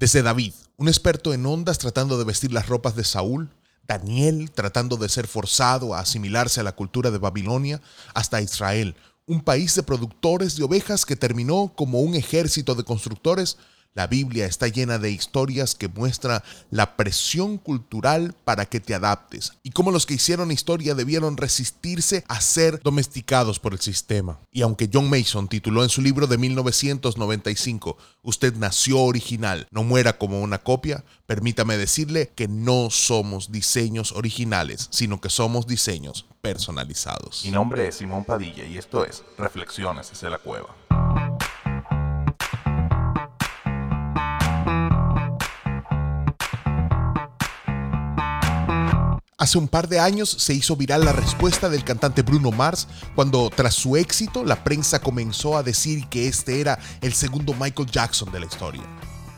Desde David, un experto en ondas tratando de vestir las ropas de Saúl, Daniel tratando de ser forzado a asimilarse a la cultura de Babilonia, hasta Israel, un país de productores de ovejas que terminó como un ejército de constructores la Biblia está llena de historias que muestran la presión cultural para que te adaptes y cómo los que hicieron historia debieron resistirse a ser domesticados por el sistema. Y aunque John Mason tituló en su libro de 1995, Usted nació original, no muera como una copia, permítame decirle que no somos diseños originales, sino que somos diseños personalizados. Mi nombre es Simón Padilla y esto es Reflexiones desde la Cueva. Hace un par de años se hizo viral la respuesta del cantante Bruno Mars cuando tras su éxito la prensa comenzó a decir que este era el segundo Michael Jackson de la historia.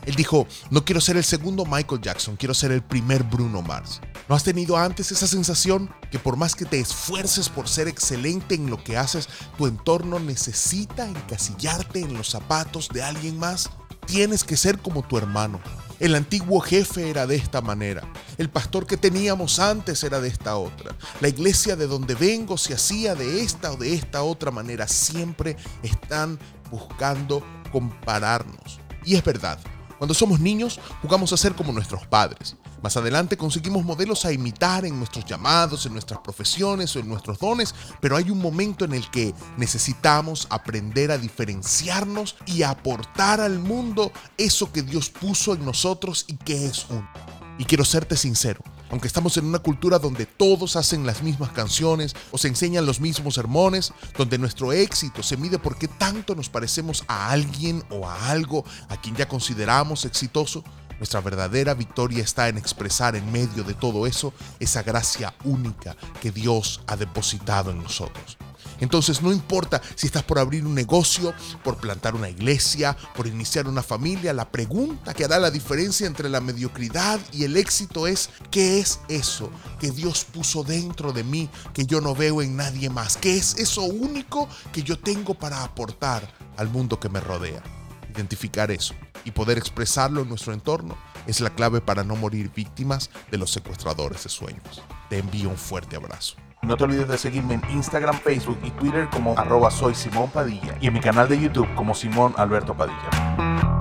Él dijo, no quiero ser el segundo Michael Jackson, quiero ser el primer Bruno Mars. ¿No has tenido antes esa sensación que por más que te esfuerces por ser excelente en lo que haces, tu entorno necesita encasillarte en los zapatos de alguien más? Tienes que ser como tu hermano, el antiguo jefe era de esta manera. El pastor que teníamos antes era de esta otra. La iglesia de donde vengo se hacía de esta o de esta otra manera. Siempre están buscando compararnos. Y es verdad, cuando somos niños jugamos a ser como nuestros padres. Más adelante conseguimos modelos a imitar en nuestros llamados, en nuestras profesiones o en nuestros dones, pero hay un momento en el que necesitamos aprender a diferenciarnos y aportar al mundo eso que Dios puso en nosotros y que es uno. Y quiero serte sincero, aunque estamos en una cultura donde todos hacen las mismas canciones o se enseñan los mismos sermones, donde nuestro éxito se mide por qué tanto nos parecemos a alguien o a algo a quien ya consideramos exitoso, nuestra verdadera victoria está en expresar en medio de todo eso esa gracia única que Dios ha depositado en nosotros. Entonces no importa si estás por abrir un negocio, por plantar una iglesia, por iniciar una familia, la pregunta que hará la diferencia entre la mediocridad y el éxito es, ¿qué es eso que Dios puso dentro de mí que yo no veo en nadie más? ¿Qué es eso único que yo tengo para aportar al mundo que me rodea? Identificar eso y poder expresarlo en nuestro entorno es la clave para no morir víctimas de los secuestradores de sueños. Te envío un fuerte abrazo. No te olvides de seguirme en Instagram, Facebook y Twitter como arroba soy Simón Padilla y en mi canal de YouTube como Simón Alberto Padilla.